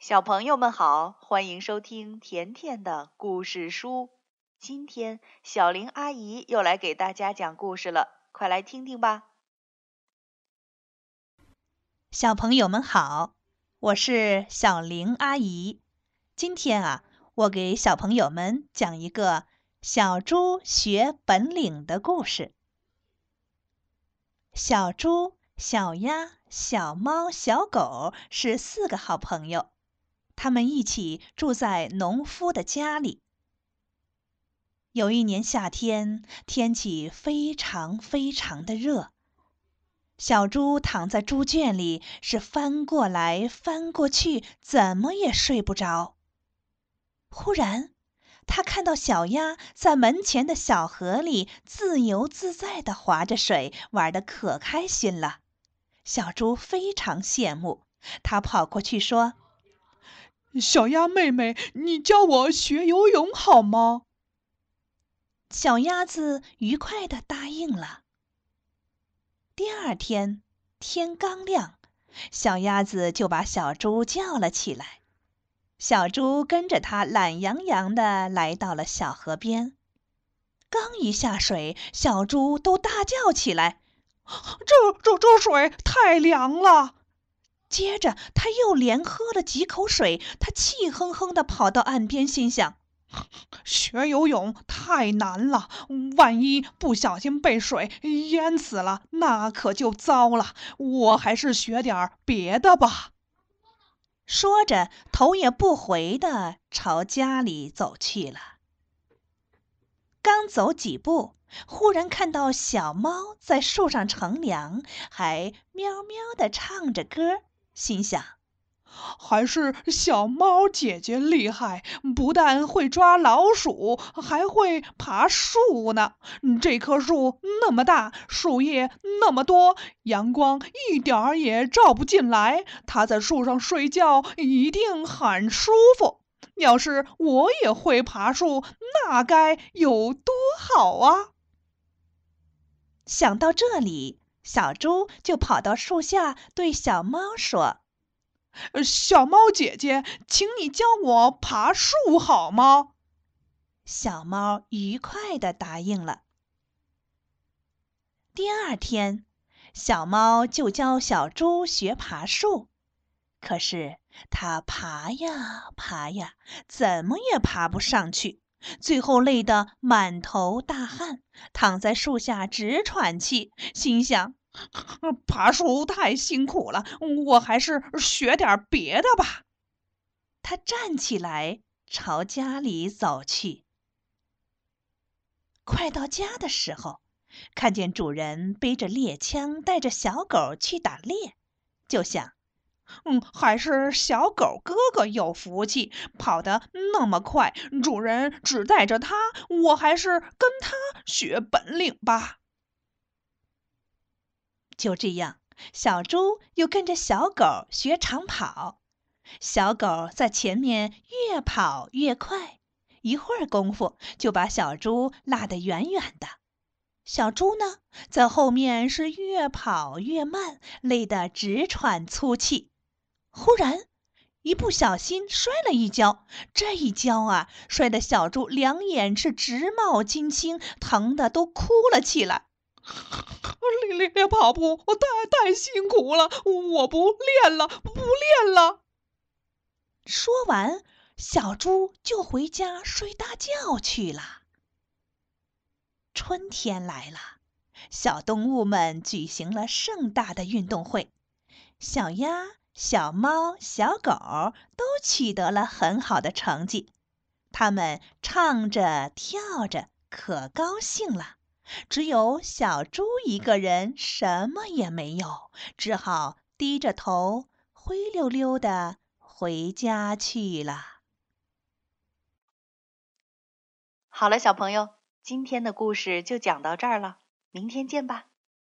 小朋友们好，欢迎收听甜甜的故事书。今天小玲阿姨又来给大家讲故事了，快来听听吧。小朋友们好，我是小玲阿姨。今天啊，我给小朋友们讲一个小猪学本领的故事。小猪、小鸭、小猫、小狗是四个好朋友。他们一起住在农夫的家里。有一年夏天，天气非常非常的热。小猪躺在猪圈里，是翻过来翻过去，怎么也睡不着。忽然，他看到小鸭在门前的小河里自由自在地划着水，玩得可开心了。小猪非常羡慕，他跑过去说。小鸭妹妹，你教我学游泳好吗？小鸭子愉快的答应了。第二天天刚亮，小鸭子就把小猪叫了起来。小猪跟着它懒洋洋的来到了小河边。刚一下水，小猪都大叫起来：“这这这水太凉了！”接着，他又连喝了几口水，他气哼哼地跑到岸边，心想：学游泳太难了，万一不小心被水淹死了，那可就糟了。我还是学点别的吧。说着，头也不回地朝家里走去了。刚走几步，忽然看到小猫在树上乘凉，还喵喵地唱着歌。心想，还是小猫姐姐厉害，不但会抓老鼠，还会爬树呢。这棵树那么大，树叶那么多，阳光一点儿也照不进来。它在树上睡觉一定很舒服。要是我也会爬树，那该有多好啊！想到这里。小猪就跑到树下，对小猫说：“小猫姐姐，请你教我爬树好吗？”小猫愉快地答应了。第二天，小猫就教小猪学爬树，可是它爬呀爬呀，怎么也爬不上去，最后累得满头大汗。躺在树下直喘气，心想：爬树太辛苦了，我还是学点别的吧。他站起来，朝家里走去。快到家的时候，看见主人背着猎枪，带着小狗去打猎，就想：嗯，还是小狗哥哥有福气，跑得那么快。主人只带着它，我还是跟他学本领吧。就这样，小猪又跟着小狗学长跑。小狗在前面越跑越快，一会儿功夫就把小猪拉得远远的。小猪呢，在后面是越跑越慢，累得直喘粗气。忽然，一不小心摔了一跤，这一跤啊，摔得小猪两眼是直冒金星，疼得都哭了起来。练练练跑步，我太太辛苦了，我不练了，不练了。说完，小猪就回家睡大觉去了。春天来了，小动物们举行了盛大的运动会，小鸭。小猫、小狗都取得了很好的成绩，它们唱着跳着，可高兴了。只有小猪一个人什么也没有，只好低着头灰溜溜的回家去了。好了，小朋友，今天的故事就讲到这儿了，明天见吧。